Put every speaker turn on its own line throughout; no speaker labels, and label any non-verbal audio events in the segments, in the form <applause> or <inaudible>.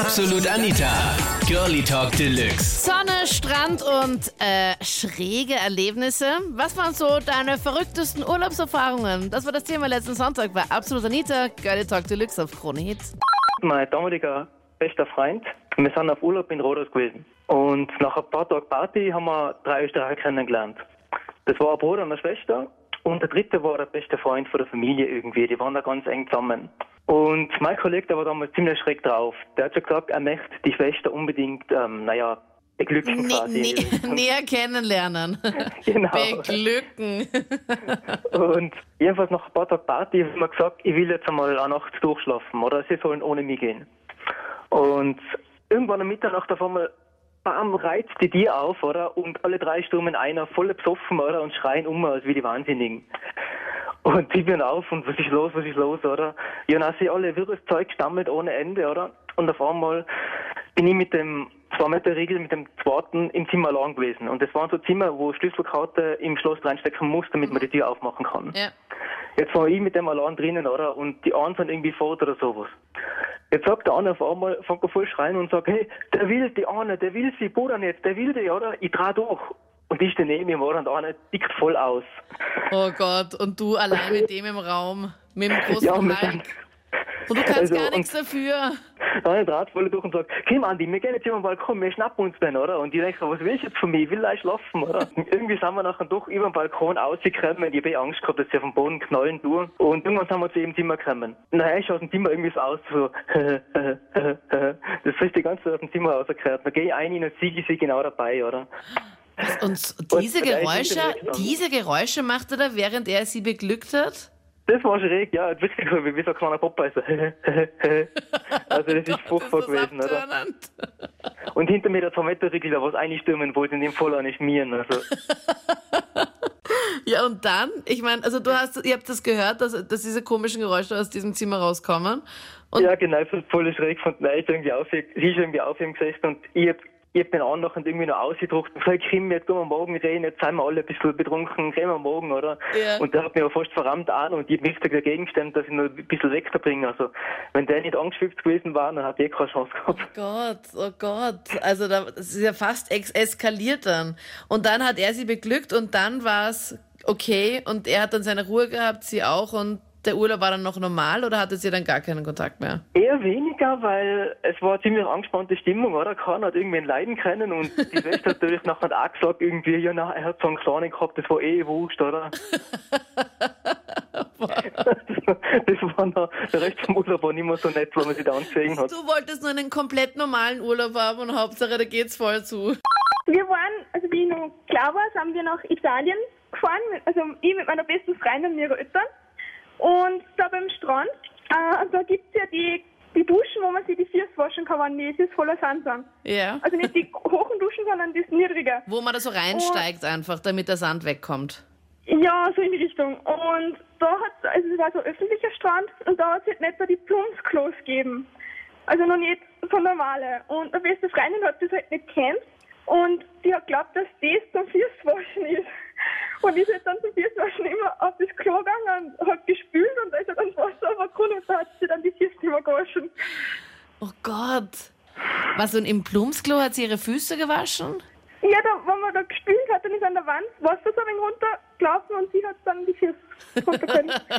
Absolut Anita. Girlie Talk Deluxe.
Sonne, Strand und äh, schräge Erlebnisse. Was waren so deine verrücktesten Urlaubserfahrungen? Das war das Thema letzten Sonntag bei Absolut Anita, Girlie Talk Deluxe auf Krone Hits.
Mein damaliger bester Freund. Wir sind auf Urlaub in Rhodos gewesen. Und nach ein paar Tagen Party haben wir drei Österreicher kennengelernt. Das war ein Bruder und eine Schwester. Und der dritte war der beste Freund von der Familie irgendwie. Die waren da ganz eng zusammen. Und mein Kollege, der war damals ziemlich schräg drauf. Der hat schon gesagt, er möchte die Schwester unbedingt, ähm, naja, beglücken
Nee,
quasi.
nee, <laughs> <laughs> näher kennenlernen. <laughs>
Genau.
Beglücken.
Und jedenfalls nach ein paar Tagen Party haben wir gesagt, ich will jetzt einmal eine Nacht durchschlafen oder sie sollen ohne mich gehen. Und irgendwann am Mitternacht auf einmal, bam, reizt die Tier auf, oder? Und alle drei stürmen einer voll besoffen, oder? Und schreien um, als wie die Wahnsinnigen. Und ich bin auf und was ist los, was ist los, oder? Ja, dann sie alle wirres Zeug gestammelt ohne Ende, oder? Und auf einmal bin ich mit dem zwei Meter Riegel mit dem zweiten im Zimmer allein gewesen. Und das waren so Zimmer, wo Schlüsselkarte im Schloss reinstecken muss, damit man die Tür aufmachen kann.
Ja.
Jetzt war ich mit dem allein drinnen, oder? Und die anderen sind irgendwie fort oder sowas. Jetzt sagt der eine auf einmal, fängt er voll schreien und sagt, hey, der will die eine, der will sie, Bruder nicht, der will die, oder? Ich dreh durch. Und ich stehe neben ihm, oder? Und der eine tickt voll aus.
Oh Gott, und du allein mit dem im Raum, mit dem großen
Ja,
Hulk. Und du kannst
Also,
gar nichts dafür. <laughs>
Der eine dreht voll durch und sagt, komm Andi, wir gehen jetzt über den Balkon, wir schnappen uns den, oder? Und ich denke, was willst du jetzt von mir? Ich will gleich schlafen, oder? Und <laughs> irgendwie sind wir nachher doch über den Balkon rausgekommen. Ich habe eh Angst gehabt, dass sie auf den Boden knallen tun. Und irgendwann sind wir zu ihrem Zimmer gekommen. Naja, ich aus dem Zimmer irgendwie so aus, so, <laughs> das ist die ganze Zeit aus dem Zimmer rausgehört. Dann gehe ich ein und siege sie genau dabei, oder?
Und diese
Und
Geräusche, diese Geräusche macht er da, während er sie beglückt hat?
Das war schräg, ja, wirklich wie so ein kleiner Popeye, so, <laughs> Also das ist furchtbar gewesen, oder? Und hinter mir der 2 Meter Riegel, da was einstürmen wollte, in dem voll an schmieren, also. <laughs>
Ja, und dann, ich meine, also du hast, ihr habt das gehört, dass, dass diese komischen Geräusche aus diesem Zimmer rauskommen. Und
ja, genau, so voll schräg von nein, ist irgendwie auf, sie ist irgendwie auf ihm gesessen und ich hab, ich den anderen irgendwie noch ausgedruckt und gesagt, Kim, jetzt gehen wir morgen reden, jetzt sind wir alle ein bisschen betrunken, gehen wir morgen, oder?
Ja.
Und der hat mich auch fast verrammt an und ich hab mich dagegen gestemmt, dass ich noch ein bisschen wegbringe. Also, wenn der nicht angeschwipst gewesen war, dann hat ich eh keine Chance gehabt.
Gott, oh Gott. Also da, das ist ja fast eskaliert dann. Und dann hat er sie beglückt und dann war es okay und er hat dann seine Ruhe gehabt, sie auch und der Urlaub war dann noch normal oder hatte sie dann gar keinen Kontakt mehr?
Eher weniger, weil es war eine ziemlich angespannte Stimmung, oder? Keiner hat irgendwen leiden können und die <laughs> Schwester hat natürlich nachher auch gesagt, irgendwie, ja, na, er hat so einen Kleinen gehabt, das war eh wurscht, oder? <laughs> <laughs> das war noch, der Rest vom Urlaub war nicht mehr so nett, weil man sich da angesehen hat.
Du wolltest nur einen komplett normalen Urlaub haben und Hauptsache, da geht's voll zu.
Wir waren, also wie ich noch klar war, sind wir nach Italien gefahren, also ich mit meiner besten Freundin und ihrer Eltern. Und da beim Strand, äh, da gibt's ja die, die Duschen, wo man sich die Füße waschen kann, wenn die Füße voller Sand sind.
Ja.
Also nicht die hohen Duschen, sondern das niedrige.
Wo man da so reinsteigt einfach, damit der Sand wegkommt.
Ja, so in die Richtung. Und da hat also es war so ein öffentlicher Strand und da hat es halt nicht so die Plumpsklos gegeben. Also noch nicht so normale. Und eine beste Freundin hat das halt nicht kennt und die hat geglaubt, dass das zum Füßwaschen ist. Und ist halt dann zum Füßwaschen immer auf das Klo gegangen und hat gespült und da ist halt dann das Wasser runtergekommen und da hat sie dann die Füße immer gewaschen.
Oh Gott. Was, und im Plumpsklo hat sie ihre Füße gewaschen?
Ja, da, wenn man da gespült hat, dann ist an der Wand Wasser so ein wenig runtergelaufen und sie hat dann die Füße runtergekommen. <laughs>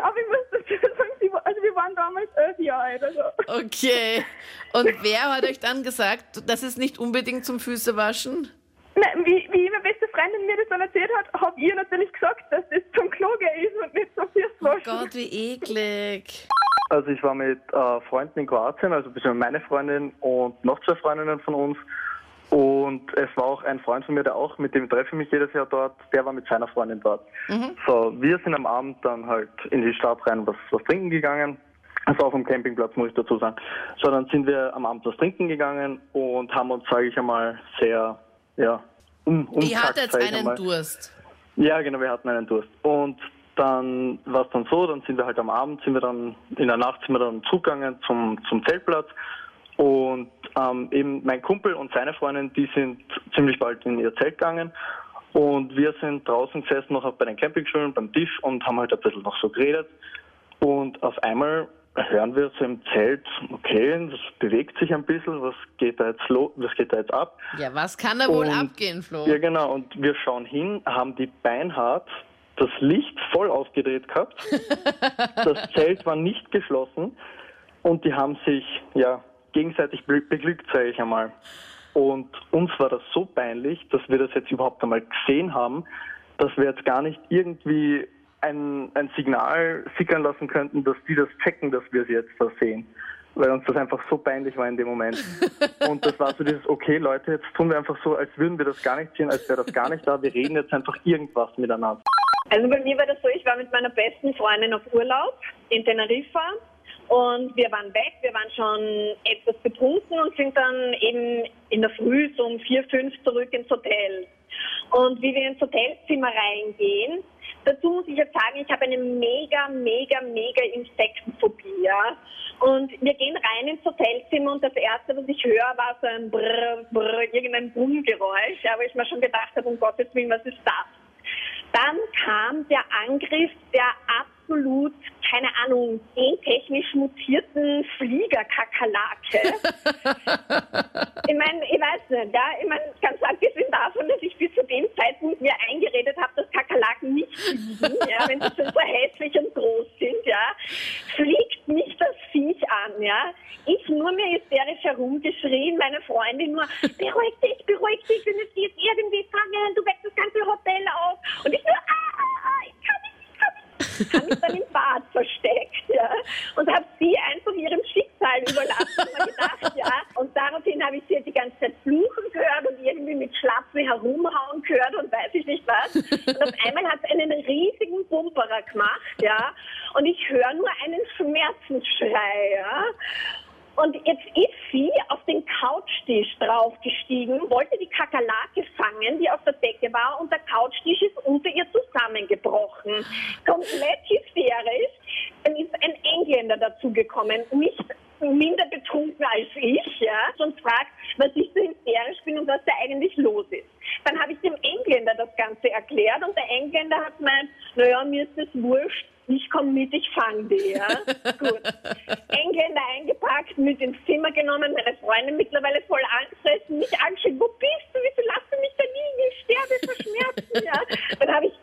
Aber ich muss dazu sagen, also wir waren damals elf Jahre alt. Also.
Okay. Und wer hat euch dann gesagt, das ist nicht unbedingt zum Füßewaschen?
Nein, wie, wie meine beste Freundin mir das dann erzählt hat, habe ich ihr natürlich gesagt, dass das zum Klo gehen ist und nicht zum
Oh
Füßwaschen.
Gott, wie eklig.
Also ich war mit äh, Freunden in Kroatien, also beziehungsweise meine Freundin und noch zwei Freundinnen von uns. Und es war auch ein Freund von mir, der auch, mit dem treffe ich mich jedes Jahr dort, der war mit seiner Freundin dort. So, wir sind am Abend dann halt in die Stadt rein was, was trinken gegangen. Also auf dem Campingplatz, muss ich dazu sagen. So, dann sind wir am Abend was trinken gegangen und haben uns, sage ich einmal, sehr, ja, um,
Ihr hattet
sag ich
einen
einmal.
Durst.
Ja, genau, wir hatten einen Durst. Und dann war es dann so, dann sind wir halt am Abend, sind wir dann, in der Nacht sind wir dann zugegangen zum, zum Zeltplatz. Und ähm, eben mein Kumpel und seine Freundin, die sind ziemlich bald in ihr Zelt gegangen. Und wir sind draußen gesessen, noch bei den Campingstühlen beim Tisch und haben halt ein bisschen noch so geredet. Und auf einmal hören wir so im Zelt, okay, das bewegt sich ein bisschen, was geht da jetzt los, was geht da jetzt ab?
Ja, was kann da wohl
Und-
abgehen, Flo?
Ja, genau, und wir schauen hin, haben die Beinhardt das Licht voll aufgedreht gehabt. das <laughs> Zelt war nicht geschlossen und die haben sich ja gegenseitig be- beglückt, sage ich einmal. Und uns war das so peinlich, dass wir das jetzt überhaupt einmal gesehen haben, dass wir jetzt gar nicht irgendwie ein, ein Signal sickern lassen könnten, dass die das checken, dass wir sie jetzt da sehen. Weil uns das einfach so peinlich war in dem Moment. <laughs> Und das war so dieses, okay Leute, jetzt tun wir einfach so, als würden wir das gar nicht sehen, als wäre das gar nicht da. Wir reden jetzt einfach irgendwas miteinander.
Also bei mir war das so, ich war mit meiner besten Freundin auf Urlaub in Teneriffa und wir waren weg, wir waren schon etwas betrunken und sind dann eben in der Früh so um vier, fünf zurück ins Hotel. Und wie wir ins Hotelzimmer reingehen, dazu muss ich jetzt sagen, ich habe eine mega, mega, mega Insektenphobie. Ja? Und wir gehen rein ins Hotelzimmer und das Erste, was ich höre, war so ein Brrr, Brrr, irgendein Brummgeräusch, ja, wo ich mir schon gedacht habe, um Gottes Willen, was ist das? Dann kam der Angriff der absolut, keine Ahnung, gentechnisch mutierten Fliegerkakerlake. <laughs> ich meine, ich weiß nicht, ja, ich meine, ganz abgesehen davon, dass ich bis zu dem Zeitpunkt mir eingeredet habe, dass Kakerlaken nicht fliegen, ja, wenn sie schon so hässlich und groß sind, ja, fliegt mich das Viech an, ja. Ich nur mehr hysterisch herumgeschrien, meine Freundin nur, beruhig dich, beruhig dich, wenn es die jetzt irgendwie fangen, du wächst das ganze Hotel auf. Und ich nur, ah, ah, ah, ich kann nicht, ich kann nicht. Habe mich dann im Bad versteckt, ja, und habe sie einfach ihrem Schicksal überlassen und gedacht, ja. Und daraufhin habe ich sie die ganze Zeit fluchen gehört und irgendwie mit Schlappen herumhauen gehört und weiß ich nicht was. Und auf einmal hat es einen riesigen Bumperer gemacht, ja. Und ich höre nur einen Schmerzensschrei, ja. Und jetzt ist sie auf den Couchtisch draufgestiegen, wollte die Kakerlake fangen, die auf der Decke war, und der Couchtisch ist unter ihr zusammengebrochen. Komplett hysterisch. Dann ist ein Engländer dazugekommen, nicht minder betrunken als ich, ja, und fragt, was ich so hysterisch bin und was da eigentlich los ist. Dann habe ich dem Engländer das Ganze erklärt und der Engländer hat gemeint, naja, mir ist das wurscht, ich komme mit, ich fange die, ja. <laughs> Gut. Engländer eingepackt, mit ins Zimmer genommen, meine Freundin mittlerweile voll angefressen, mich angeschrieben, wo bist du, wieso lässt du mich da liegen, ich sterbe vor Schmerzen, ja.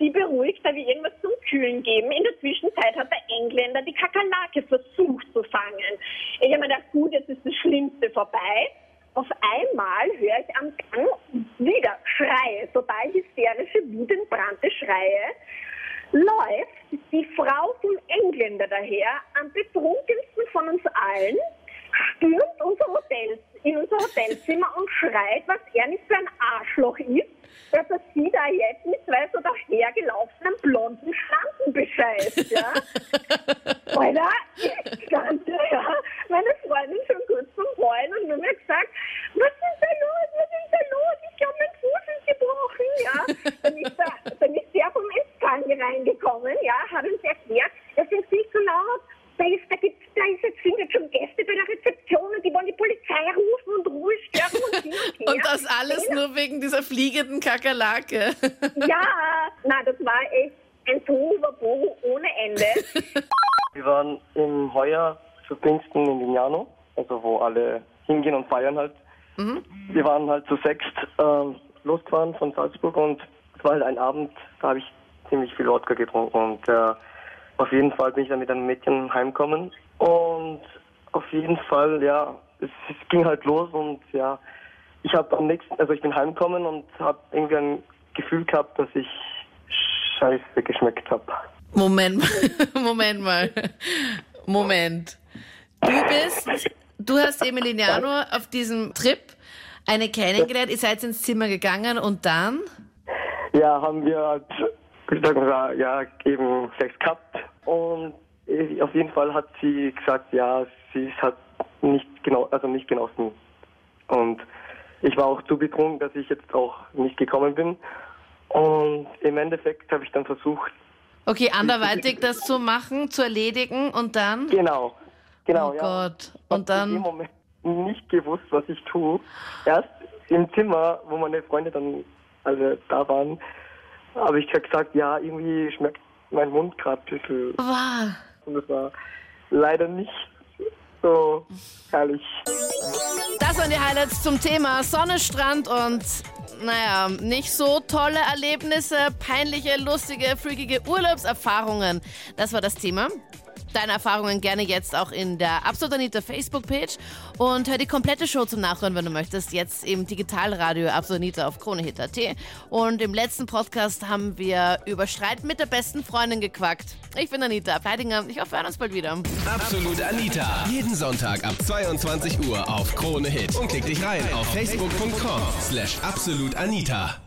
Die beruhigt, habe ich irgendwas zum Kühlen gegeben. In der Zwischenzeit hat der Engländer die Kakerlake versucht zu fangen. Ich habe mir gedacht, gut, jetzt ist das Schlimmste vorbei. Auf einmal höre ich am Gang wieder Schreie, total hysterische, wutentbrannte Schreie. Läuft die Frau vom Engländer daher, am betrunkensten von uns allen, stürmt unser Hotel, in unser Hotelzimmer und schreit, was er nicht für ein Arschloch ist, dass er sie da jetzt mit zwei so dahergelaufenen blonden Schlangen bescheißt, ja. <laughs> Alter, ich da, ja, meine Freundin schon kurz zum Heulen und nur mir gesagt, was ist da los, was ist da los, ich habe meinen Fuß ist gebrochen, ja. Dann ist, der, dann ist der vom Empfang reingekommen, ja, hat uns erklärt, das ist viel zu laut, da ist, da gibt's, da ist jetzt, sind jetzt schon Gäste bei der Rezeption und die wollen die Polizei rufen und Ruhe stören und hin und her.
Und das alles nur wegen dieser fliegenden Kakerlake. <laughs>
Ja, na, das war echt ein Tohuwabohu ohne Ende. <laughs>
Wir waren im Heuer zu Pfingsten in Lignano, also wo alle hingehen und feiern halt. Wir waren halt zu sechst ähm, losgefahren von Salzburg und es war halt ein Abend, da habe ich ziemlich viel Wodka getrunken und äh, auf jeden Fall bin ich dann mit einem Mädchen heimgekommen und auf jeden Fall, ja, es, es ging halt los und ja, ich habe am nächsten, also ich bin heimgekommen und habe irgendwie ein Gefühl gehabt, dass ich scheiße geschmeckt habe.
Moment, mal, <laughs> Moment mal. Moment. Du bist, du hast Emiliano auf diesem Trip eine kennengelernt, ihr seid ins Zimmer gegangen und dann?
Ja, haben wir halt, sagen wir, ja, eben Sex gehabt. Und auf jeden Fall hat sie gesagt, ja, sie hat nicht genau, also nicht genossen. Und ich war auch zu betrunken, dass ich jetzt auch nicht gekommen bin. Und im Endeffekt habe ich dann versucht,
Okay, anderweitig das zu machen, zu erledigen und dann?
genau, genau,
Oh
ja.
Gott. Und dann?
in dem Moment nicht gewusst, was ich tue. Erst im Zimmer, wo meine Freunde dann alle da waren, habe ich gesagt, ja, irgendwie schmeckt mein Mund gerade ein bisschen
Wow.
Und das war leider nicht so herrlich.
Das waren die Highlights zum Thema Sonne, Strand und naja, nicht so tolle Erlebnisse, peinliche, lustige, freakige Urlaubserfahrungen. Das war das Thema. Deine Erfahrungen gerne jetzt auch in der Absolut Anita Facebook-Page und hör die komplette Show zum Nachhören, wenn du möchtest, jetzt im Digitalradio Absolut Anita auf KroneHit.at. Und im letzten Podcast haben wir über Streit mit der besten Freundin gequackt. Ich bin Anita Ableidinger. Ich hoffe, wir hören uns bald wieder.
Absolut Anita. Jeden Sonntag ab 22 Uhr auf Krone Hit. Und klick dich rein auf facebook.com slash absolutanita.